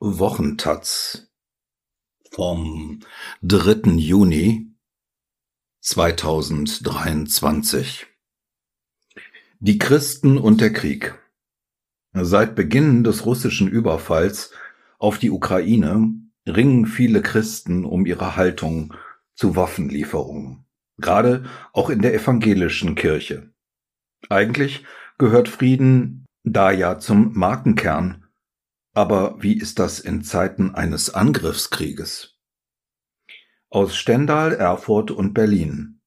Wochentaz vom 3. Juni 2023 Die Christen und der Krieg Seit Beginn des russischen Überfalls auf die Ukraine ringen viele Christen um ihre Haltung zu Waffenlieferungen, gerade auch in der evangelischen Kirche. Eigentlich gehört Frieden da ja zum Markenkern aber wie ist das in Zeiten eines Angriffskrieges? Aus Stendal, Erfurt und Berlin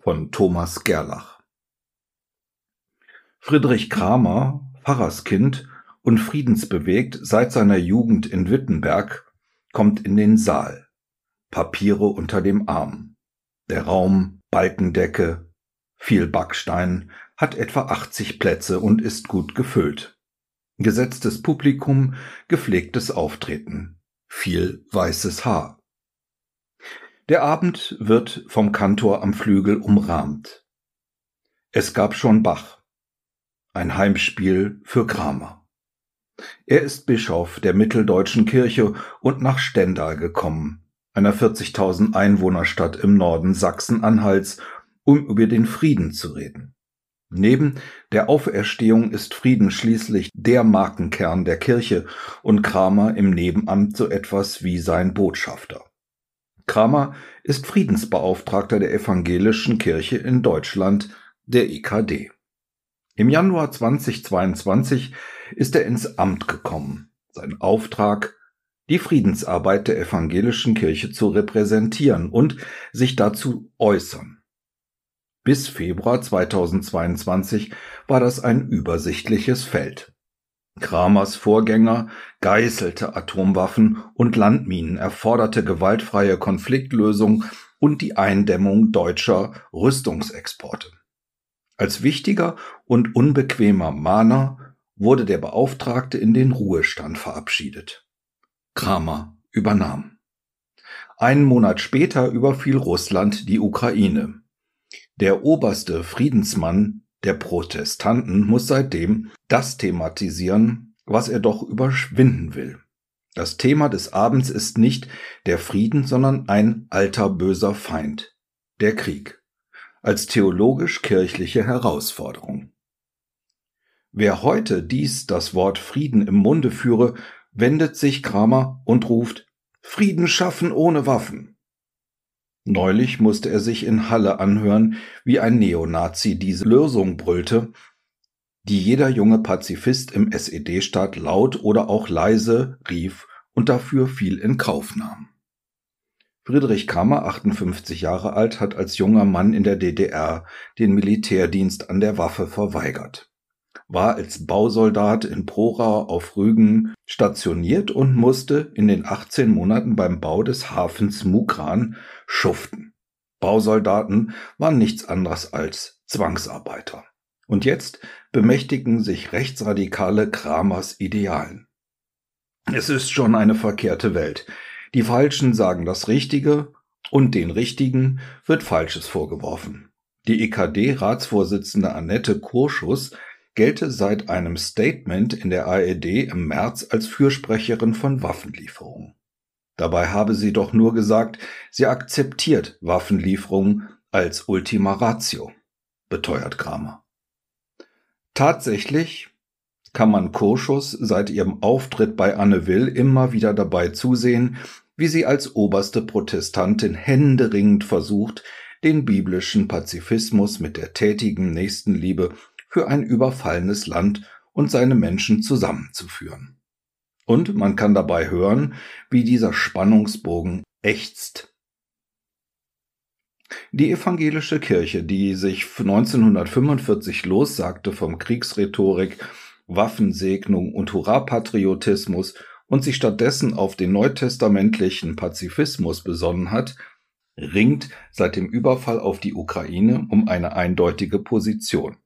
von Thomas Gerlach. Friedrich Kramer, Pfarrerskind und friedensbewegt seit seiner Jugend in Wittenberg, kommt in den Saal. Papiere unter dem Arm. Der Raum, Balkendecke, viel Backstein, hat etwa 80 Plätze und ist gut gefüllt. Gesetztes Publikum, gepflegtes Auftreten, viel weißes Haar. Der Abend wird vom Kantor am Flügel umrahmt. Es gab schon Bach. Ein Heimspiel für Kramer. Er ist Bischof der Mitteldeutschen Kirche und nach Stendal gekommen, einer 40.000 Einwohnerstadt im Norden Sachsen-Anhalts, um über den Frieden zu reden. Neben der Auferstehung ist Frieden schließlich der Markenkern der Kirche und Kramer im Nebenamt so etwas wie sein Botschafter. Kramer ist Friedensbeauftragter der evangelischen Kirche in Deutschland, der EKD. Im Januar 2022 ist er ins Amt gekommen. Sein Auftrag, die Friedensarbeit der evangelischen Kirche zu repräsentieren und sich dazu äußern. Bis Februar 2022 war das ein übersichtliches Feld. Kramers Vorgänger geißelte Atomwaffen und Landminen, erforderte gewaltfreie Konfliktlösung und die Eindämmung deutscher Rüstungsexporte. Als wichtiger und unbequemer Mahner wurde der Beauftragte in den Ruhestand verabschiedet. Kramer übernahm. Einen Monat später überfiel Russland die Ukraine. Der oberste Friedensmann der Protestanten muss seitdem das thematisieren, was er doch überwinden will. Das Thema des Abends ist nicht der Frieden, sondern ein alter böser Feind, der Krieg, als theologisch-kirchliche Herausforderung. Wer heute dies das Wort Frieden im Munde führe, wendet sich Kramer und ruft Frieden schaffen ohne Waffen. Neulich musste er sich in Halle anhören, wie ein Neonazi diese Lösung brüllte, die jeder junge Pazifist im SED-Staat laut oder auch leise rief und dafür viel in Kauf nahm. Friedrich Kammer, 58 Jahre alt, hat als junger Mann in der DDR den Militärdienst an der Waffe verweigert war als Bausoldat in Prora auf Rügen stationiert und musste in den 18 Monaten beim Bau des Hafens Mukran schuften. Bausoldaten waren nichts anderes als Zwangsarbeiter. Und jetzt bemächtigen sich rechtsradikale Kramers Idealen. Es ist schon eine verkehrte Welt. Die Falschen sagen das Richtige und den Richtigen wird Falsches vorgeworfen. Die EKD-Ratsvorsitzende Annette Kurschus gelte seit einem Statement in der ARD im März als Fürsprecherin von Waffenlieferungen. Dabei habe sie doch nur gesagt, sie akzeptiert Waffenlieferungen als Ultima Ratio, beteuert Kramer. Tatsächlich kann man Kurschus seit ihrem Auftritt bei Anne Will immer wieder dabei zusehen, wie sie als oberste Protestantin händeringend versucht, den biblischen Pazifismus mit der tätigen Nächstenliebe für ein überfallenes Land und seine Menschen zusammenzuführen. Und man kann dabei hören, wie dieser Spannungsbogen ächzt. Die evangelische Kirche, die sich 1945 lossagte vom Kriegsrhetorik, Waffensegnung und Hurra-Patriotismus und sich stattdessen auf den neutestamentlichen Pazifismus besonnen hat, ringt seit dem Überfall auf die Ukraine um eine eindeutige Position.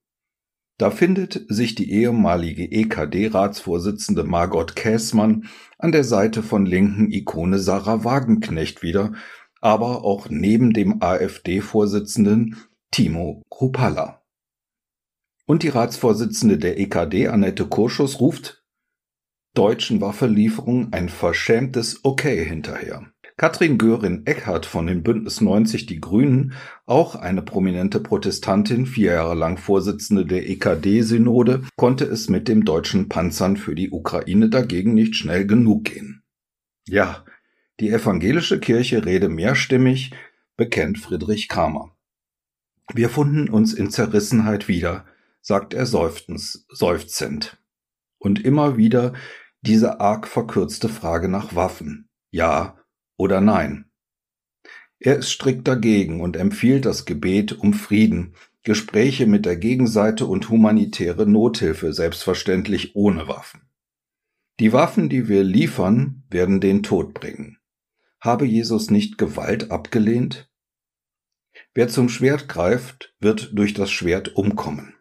Da findet sich die ehemalige EKD-Ratsvorsitzende Margot Käßmann an der Seite von linken Ikone Sarah Wagenknecht wieder, aber auch neben dem AfD-Vorsitzenden Timo Kruppalla. Und die Ratsvorsitzende der EKD, Annette Kurschus, ruft deutschen Waffenlieferungen ein verschämtes Okay hinterher. Katrin Göring-Eckardt von den Bündnis 90 Die Grünen, auch eine prominente Protestantin, vier Jahre lang Vorsitzende der EKD-Synode, konnte es mit dem deutschen Panzern für die Ukraine dagegen nicht schnell genug gehen. Ja, die evangelische Kirche rede mehrstimmig, bekennt Friedrich Kramer. Wir funden uns in Zerrissenheit wieder, sagt er seufzend, seufzend. Und immer wieder diese arg verkürzte Frage nach Waffen. Ja oder nein. Er ist strikt dagegen und empfiehlt das Gebet um Frieden, Gespräche mit der Gegenseite und humanitäre Nothilfe, selbstverständlich ohne Waffen. Die Waffen, die wir liefern, werden den Tod bringen. Habe Jesus nicht Gewalt abgelehnt? Wer zum Schwert greift, wird durch das Schwert umkommen.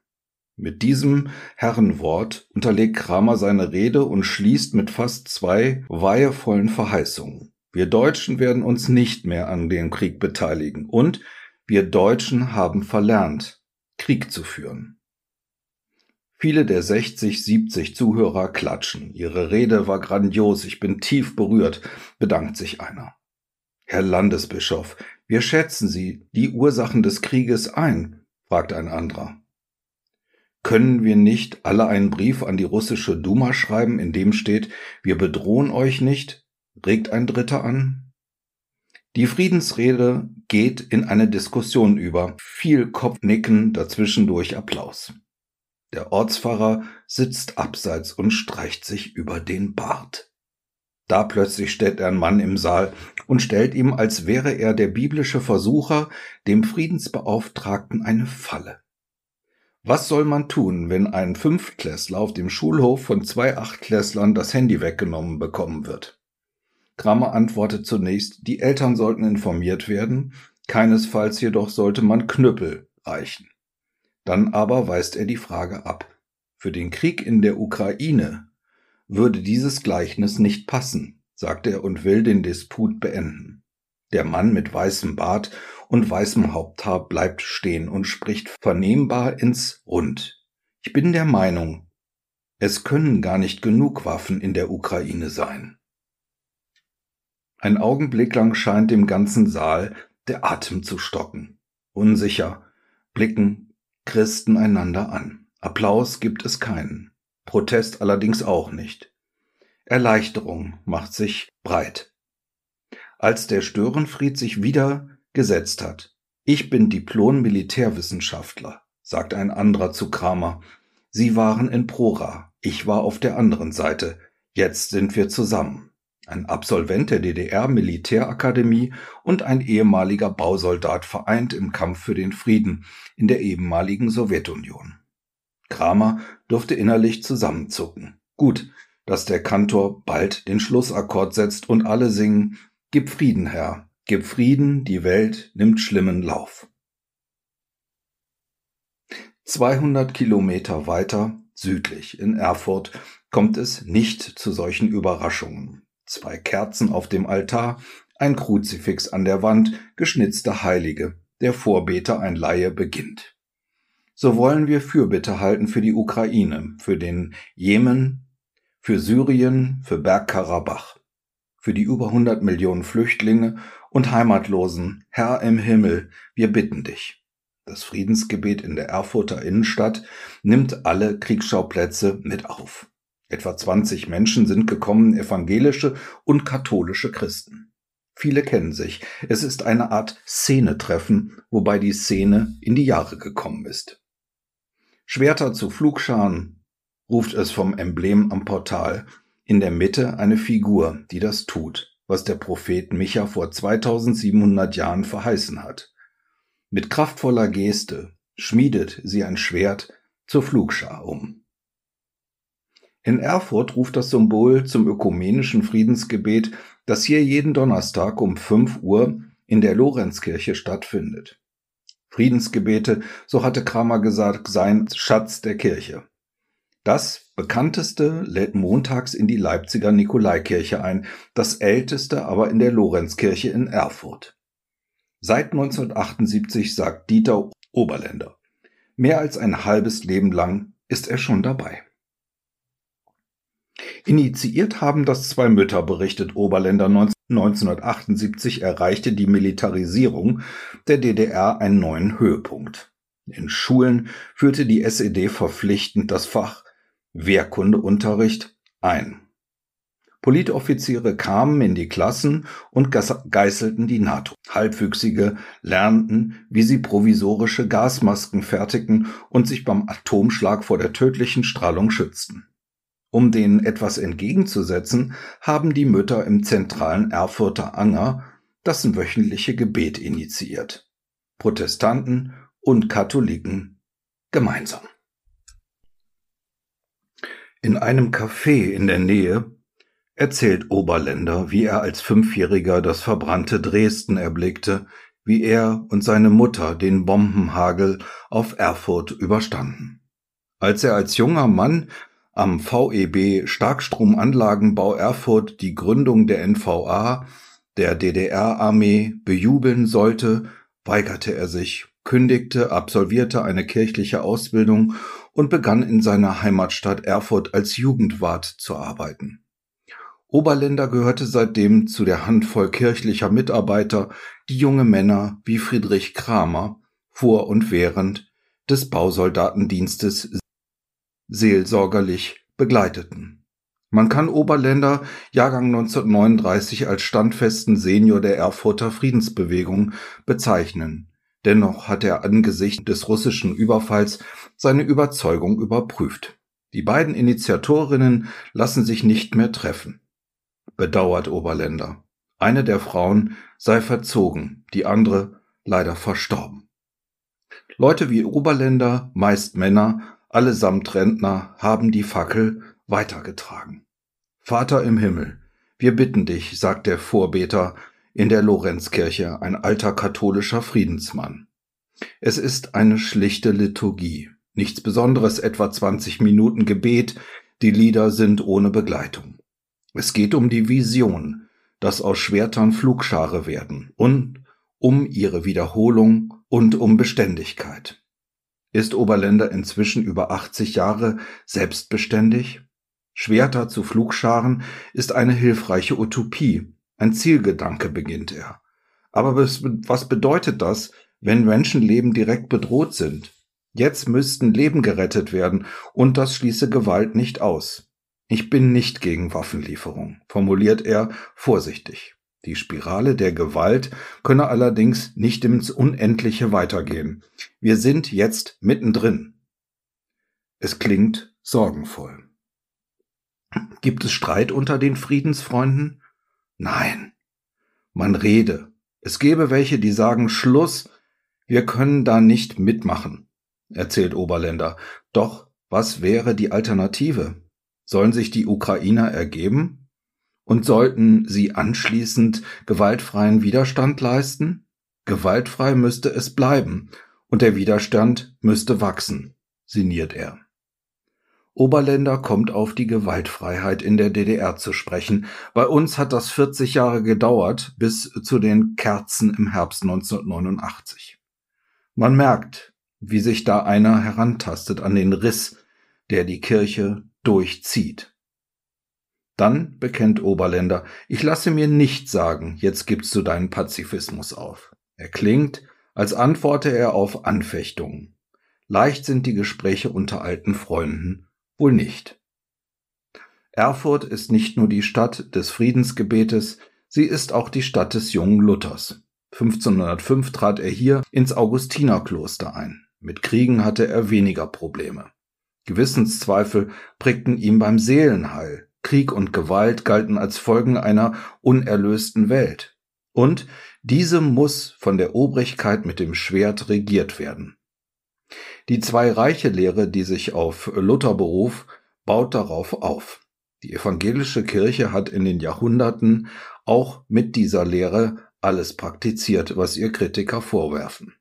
Mit diesem Herrenwort unterlegt Kramer seine Rede und schließt mit fast zwei weihevollen Verheißungen. Wir Deutschen werden uns nicht mehr an dem Krieg beteiligen und wir Deutschen haben verlernt, Krieg zu führen. Viele der 60, 70 Zuhörer klatschen. Ihre Rede war grandios, ich bin tief berührt, bedankt sich einer. Herr Landesbischof, wie schätzen Sie die Ursachen des Krieges ein? fragt ein anderer. Können wir nicht alle einen Brief an die russische Duma schreiben, in dem steht, wir bedrohen euch nicht? Regt ein Dritter an. Die Friedensrede geht in eine Diskussion über, viel Kopfnicken, dazwischendurch Applaus. Der Ortspfarrer sitzt abseits und streicht sich über den Bart. Da plötzlich steht ein Mann im Saal und stellt ihm, als wäre er der biblische Versucher, dem Friedensbeauftragten eine Falle. Was soll man tun, wenn ein Fünftklässler auf dem Schulhof von zwei Achtklässlern das Handy weggenommen bekommen wird? Kramer antwortet zunächst, die Eltern sollten informiert werden, keinesfalls jedoch sollte man Knüppel reichen. Dann aber weist er die Frage ab. Für den Krieg in der Ukraine würde dieses Gleichnis nicht passen, sagt er und will den Disput beenden. Der Mann mit weißem Bart und weißem Haupthaar bleibt stehen und spricht vernehmbar ins Rund. Ich bin der Meinung, es können gar nicht genug Waffen in der Ukraine sein. Ein Augenblick lang scheint dem ganzen Saal der Atem zu stocken. Unsicher blicken Christen einander an. Applaus gibt es keinen. Protest allerdings auch nicht. Erleichterung macht sich breit. Als der Störenfried sich wieder gesetzt hat. Ich bin Diplom-Militärwissenschaftler, sagt ein anderer zu Kramer. Sie waren in Prora, ich war auf der anderen Seite. Jetzt sind wir zusammen. Ein Absolvent der DDR-Militärakademie und ein ehemaliger Bausoldat vereint im Kampf für den Frieden in der ehemaligen Sowjetunion. Kramer durfte innerlich zusammenzucken. Gut, dass der Kantor bald den Schlussakkord setzt und alle singen Gib Frieden, Herr, gib Frieden, die Welt nimmt schlimmen Lauf. 200 Kilometer weiter südlich in Erfurt kommt es nicht zu solchen Überraschungen. Zwei Kerzen auf dem Altar, ein Kruzifix an der Wand, geschnitzte Heilige. Der Vorbeter, ein Laie, beginnt so wollen wir Fürbitte halten für die Ukraine, für den Jemen, für Syrien, für Bergkarabach, für die über 100 Millionen Flüchtlinge und Heimatlosen. Herr im Himmel, wir bitten dich. Das Friedensgebet in der Erfurter Innenstadt nimmt alle Kriegsschauplätze mit auf. Etwa 20 Menschen sind gekommen, evangelische und katholische Christen. Viele kennen sich. Es ist eine Art Szenetreffen, wobei die Szene in die Jahre gekommen ist. Schwerter zu Flugscharen, ruft es vom Emblem am Portal. In der Mitte eine Figur, die das tut, was der Prophet Micha vor 2700 Jahren verheißen hat. Mit kraftvoller Geste schmiedet sie ein Schwert zur Flugschar um. In Erfurt ruft das Symbol zum ökumenischen Friedensgebet, das hier jeden Donnerstag um 5 Uhr in der Lorenzkirche stattfindet. Friedensgebete, so hatte Kramer gesagt, seien Schatz der Kirche. Das bekannteste lädt montags in die Leipziger Nikolaikirche ein, das älteste aber in der Lorenzkirche in Erfurt. Seit 1978 sagt Dieter Oberländer. Mehr als ein halbes Leben lang ist er schon dabei. Initiiert haben das zwei Mütter, berichtet Oberländer 1978 erreichte die Militarisierung der DDR einen neuen Höhepunkt. In Schulen führte die SED verpflichtend das Fach Wehrkundeunterricht ein. Politoffiziere kamen in die Klassen und geißelten die NATO. Halbwüchsige lernten, wie sie provisorische Gasmasken fertigten und sich beim Atomschlag vor der tödlichen Strahlung schützten. Um denen etwas entgegenzusetzen, haben die Mütter im zentralen Erfurter Anger das wöchentliche Gebet initiiert. Protestanten und Katholiken gemeinsam. In einem Café in der Nähe erzählt Oberländer, wie er als Fünfjähriger das verbrannte Dresden erblickte, wie er und seine Mutter den Bombenhagel auf Erfurt überstanden. Als er als junger Mann am VEB Starkstromanlagenbau Erfurt die Gründung der NVA, der DDR-Armee, bejubeln sollte, weigerte er sich, kündigte, absolvierte eine kirchliche Ausbildung und begann in seiner Heimatstadt Erfurt als Jugendwart zu arbeiten. Oberländer gehörte seitdem zu der Handvoll kirchlicher Mitarbeiter, die junge Männer wie Friedrich Kramer vor und während des Bausoldatendienstes seelsorgerlich begleiteten. Man kann Oberländer Jahrgang 1939 als standfesten Senior der Erfurter Friedensbewegung bezeichnen. Dennoch hat er angesichts des russischen Überfalls seine Überzeugung überprüft. Die beiden Initiatorinnen lassen sich nicht mehr treffen bedauert Oberländer. Eine der Frauen sei verzogen, die andere leider verstorben. Leute wie Oberländer, meist Männer, allesamt Rentner, haben die Fackel weitergetragen. Vater im Himmel, wir bitten dich, sagt der Vorbeter in der Lorenzkirche, ein alter katholischer Friedensmann. Es ist eine schlichte Liturgie, nichts Besonderes, etwa 20 Minuten Gebet, die Lieder sind ohne Begleitung. Es geht um die Vision, dass aus Schwertern Flugschare werden und um ihre Wiederholung und um Beständigkeit. Ist Oberländer inzwischen über 80 Jahre selbstbeständig? Schwerter zu Flugscharen ist eine hilfreiche Utopie, ein Zielgedanke beginnt er. Aber was bedeutet das, wenn Menschenleben direkt bedroht sind? Jetzt müssten Leben gerettet werden, und das schließe Gewalt nicht aus. Ich bin nicht gegen Waffenlieferung, formuliert er vorsichtig. Die Spirale der Gewalt könne allerdings nicht ins Unendliche weitergehen. Wir sind jetzt mittendrin. Es klingt sorgenvoll. Gibt es Streit unter den Friedensfreunden? Nein. Man rede. Es gäbe welche, die sagen Schluss, wir können da nicht mitmachen, erzählt Oberländer. Doch was wäre die Alternative? Sollen sich die Ukrainer ergeben? Und sollten sie anschließend gewaltfreien Widerstand leisten? Gewaltfrei müsste es bleiben, und der Widerstand müsste wachsen, sinniert er. Oberländer kommt auf die Gewaltfreiheit in der DDR zu sprechen. Bei uns hat das 40 Jahre gedauert, bis zu den Kerzen im Herbst 1989. Man merkt, wie sich da einer herantastet an den Riss, der die Kirche durchzieht. Dann bekennt Oberländer, ich lasse mir nicht sagen, jetzt gibst du deinen Pazifismus auf. Er klingt, als antworte er auf Anfechtungen. Leicht sind die Gespräche unter alten Freunden wohl nicht. Erfurt ist nicht nur die Stadt des Friedensgebetes, sie ist auch die Stadt des jungen Luthers. 1505 trat er hier ins Augustinerkloster ein. Mit Kriegen hatte er weniger Probleme. Gewissenszweifel prägten ihn beim Seelenheil. Krieg und Gewalt galten als Folgen einer unerlösten Welt. Und diese muss von der Obrigkeit mit dem Schwert regiert werden. Die Zwei-Reiche-Lehre, die sich auf Luther beruf, baut darauf auf. Die evangelische Kirche hat in den Jahrhunderten auch mit dieser Lehre alles praktiziert, was ihr Kritiker vorwerfen.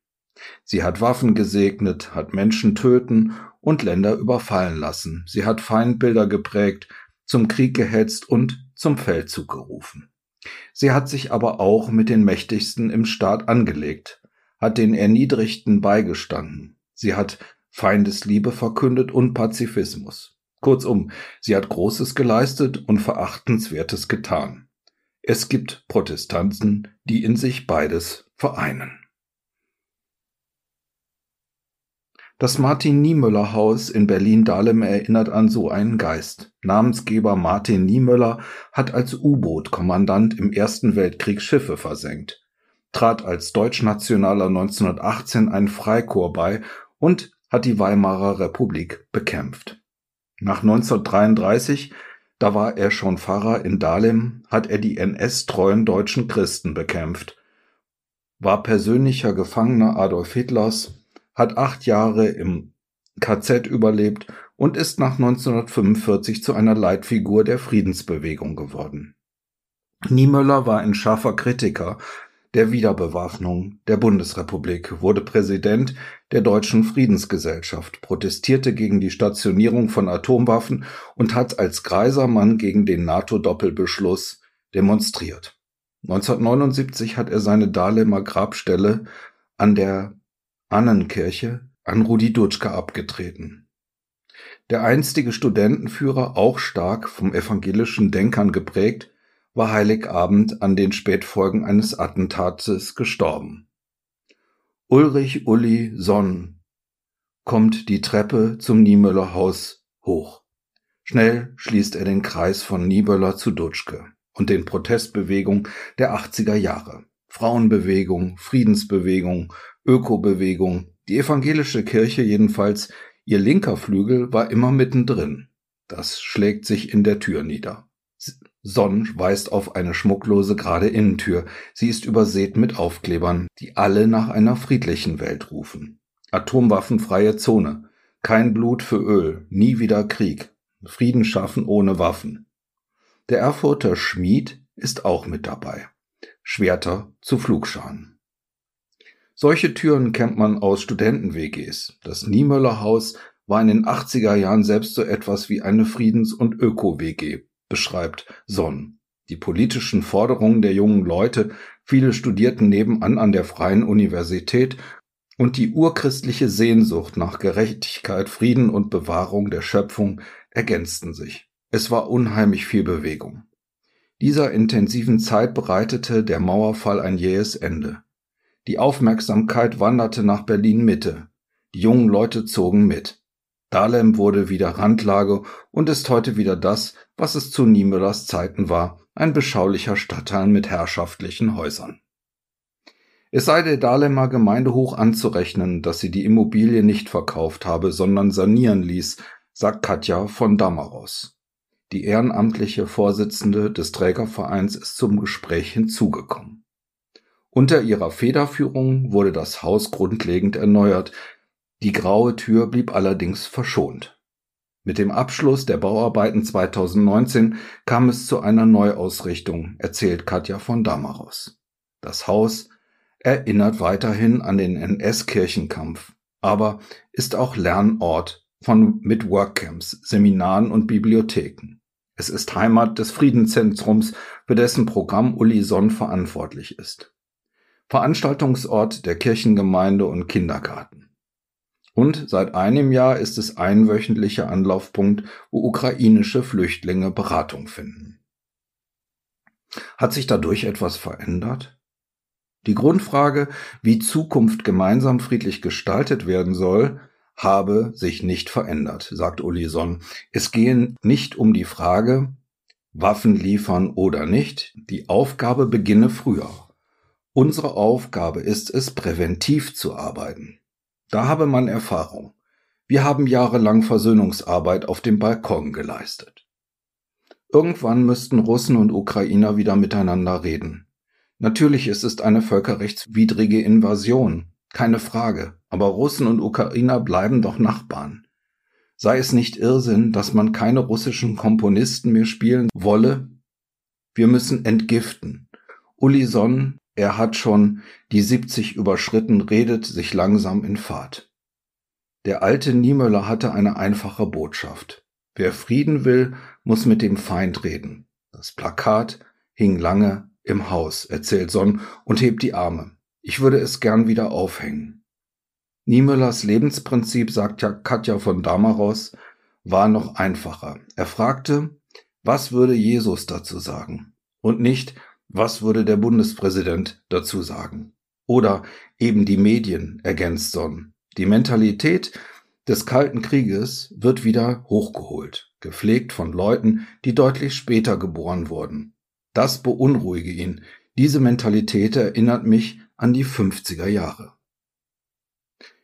Sie hat Waffen gesegnet, hat Menschen töten und Länder überfallen lassen. Sie hat Feindbilder geprägt, zum Krieg gehetzt und zum Feldzug gerufen. Sie hat sich aber auch mit den Mächtigsten im Staat angelegt, hat den Erniedrigten beigestanden. Sie hat Feindesliebe verkündet und Pazifismus. Kurzum, sie hat Großes geleistet und Verachtenswertes getan. Es gibt Protestanten, die in sich beides vereinen. Das Martin-Niemöller-Haus in Berlin-Dahlem erinnert an so einen Geist. Namensgeber Martin Niemöller hat als U-Boot-Kommandant im Ersten Weltkrieg Schiffe versenkt, trat als Deutschnationaler 1918 ein Freikorps bei und hat die Weimarer Republik bekämpft. Nach 1933, da war er schon Pfarrer in Dahlem, hat er die NS-treuen deutschen Christen bekämpft, war persönlicher Gefangener Adolf Hitlers hat acht Jahre im KZ überlebt und ist nach 1945 zu einer Leitfigur der Friedensbewegung geworden. Niemöller war ein scharfer Kritiker der Wiederbewaffnung der Bundesrepublik, wurde Präsident der Deutschen Friedensgesellschaft, protestierte gegen die Stationierung von Atomwaffen und hat als greiser Mann gegen den NATO-Doppelbeschluss demonstriert. 1979 hat er seine Dahlemer Grabstelle an der Annenkirche an Rudi Dutschke abgetreten. Der einstige Studentenführer, auch stark vom evangelischen Denkern geprägt, war Heiligabend an den Spätfolgen eines Attentates gestorben. Ulrich Uli Sonn kommt die Treppe zum Niemöller Haus hoch. Schnell schließt er den Kreis von Niemöller zu Dutschke und den Protestbewegungen der 80er Jahre. Frauenbewegung, Friedensbewegung, Ökobewegung, die evangelische Kirche jedenfalls, ihr linker Flügel war immer mittendrin. Das schlägt sich in der Tür nieder. Sonn weist auf eine schmucklose gerade Innentür. Sie ist übersät mit Aufklebern, die alle nach einer friedlichen Welt rufen. Atomwaffenfreie Zone. Kein Blut für Öl. Nie wieder Krieg. Frieden schaffen ohne Waffen. Der Erfurter Schmied ist auch mit dabei. Schwerter zu Flugscharen. Solche Türen kennt man aus Studenten-WGs. Das Niemöller Haus war in den 80er Jahren selbst so etwas wie eine Friedens- und Öko-WG, beschreibt Sonn. Die politischen Forderungen der jungen Leute, viele studierten nebenan an der Freien Universität und die urchristliche Sehnsucht nach Gerechtigkeit, Frieden und Bewahrung der Schöpfung ergänzten sich. Es war unheimlich viel Bewegung. Dieser intensiven Zeit bereitete der Mauerfall ein jähes Ende. Die Aufmerksamkeit wanderte nach Berlin Mitte. Die jungen Leute zogen mit. Dahlem wurde wieder Randlage und ist heute wieder das, was es zu Niemöllers Zeiten war, ein beschaulicher Stadtteil mit herrschaftlichen Häusern. Es sei der Dahlemer Gemeinde hoch anzurechnen, dass sie die Immobilie nicht verkauft habe, sondern sanieren ließ, sagt Katja von Damaros. Die ehrenamtliche Vorsitzende des Trägervereins ist zum Gespräch hinzugekommen. Unter ihrer Federführung wurde das Haus grundlegend erneuert, die graue Tür blieb allerdings verschont. Mit dem Abschluss der Bauarbeiten 2019 kam es zu einer Neuausrichtung, erzählt Katja von Damaros. Das Haus erinnert weiterhin an den NS-Kirchenkampf, aber ist auch Lernort von mit Workcamps, Seminaren und Bibliotheken. Es ist Heimat des Friedenszentrums, für dessen Programm Uli Sonn verantwortlich ist. Veranstaltungsort der Kirchengemeinde und Kindergarten. Und seit einem Jahr ist es einwöchentlicher Anlaufpunkt, wo ukrainische Flüchtlinge Beratung finden. Hat sich dadurch etwas verändert? Die Grundfrage, wie Zukunft gemeinsam friedlich gestaltet werden soll, habe sich nicht verändert, sagt Olison. Es gehe nicht um die Frage, Waffen liefern oder nicht, die Aufgabe beginne früher. Unsere Aufgabe ist es, präventiv zu arbeiten. Da habe man Erfahrung. Wir haben jahrelang Versöhnungsarbeit auf dem Balkon geleistet. Irgendwann müssten Russen und Ukrainer wieder miteinander reden. Natürlich ist es eine völkerrechtswidrige Invasion, keine Frage, aber Russen und Ukrainer bleiben doch Nachbarn. Sei es nicht Irrsinn, dass man keine russischen Komponisten mehr spielen wolle? Wir müssen entgiften. Uli Sonn er hat schon die 70 überschritten, redet sich langsam in Fahrt. Der alte Niemöller hatte eine einfache Botschaft. Wer Frieden will, muss mit dem Feind reden. Das Plakat hing lange im Haus, erzählt Sonn und hebt die Arme. Ich würde es gern wieder aufhängen. Niemöllers Lebensprinzip, sagt ja Katja von Damaros, war noch einfacher. Er fragte, was würde Jesus dazu sagen? Und nicht, was würde der Bundespräsident dazu sagen? Oder eben die Medien, ergänzt Sonn. Die Mentalität des Kalten Krieges wird wieder hochgeholt, gepflegt von Leuten, die deutlich später geboren wurden. Das beunruhige ihn. Diese Mentalität erinnert mich an die 50er Jahre.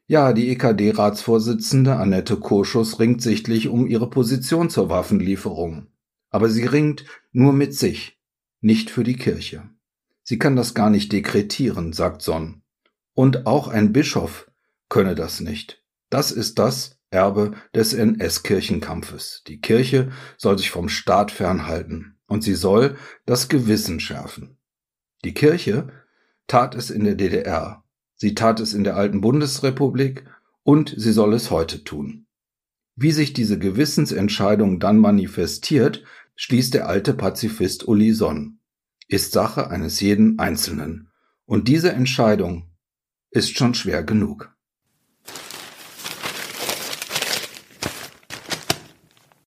Ja, die EKD-Ratsvorsitzende Annette Kurschus ringt sichtlich um ihre Position zur Waffenlieferung. Aber sie ringt nur mit sich, nicht für die Kirche. Sie kann das gar nicht dekretieren, sagt Sonn. Und auch ein Bischof könne das nicht. Das ist das Erbe des NS-Kirchenkampfes. Die Kirche soll sich vom Staat fernhalten und sie soll das Gewissen schärfen. Die Kirche tat es in der DDR Sie tat es in der alten Bundesrepublik und sie soll es heute tun. Wie sich diese Gewissensentscheidung dann manifestiert, schließt der alte Pazifist Uli Sonn, ist Sache eines jeden Einzelnen. Und diese Entscheidung ist schon schwer genug.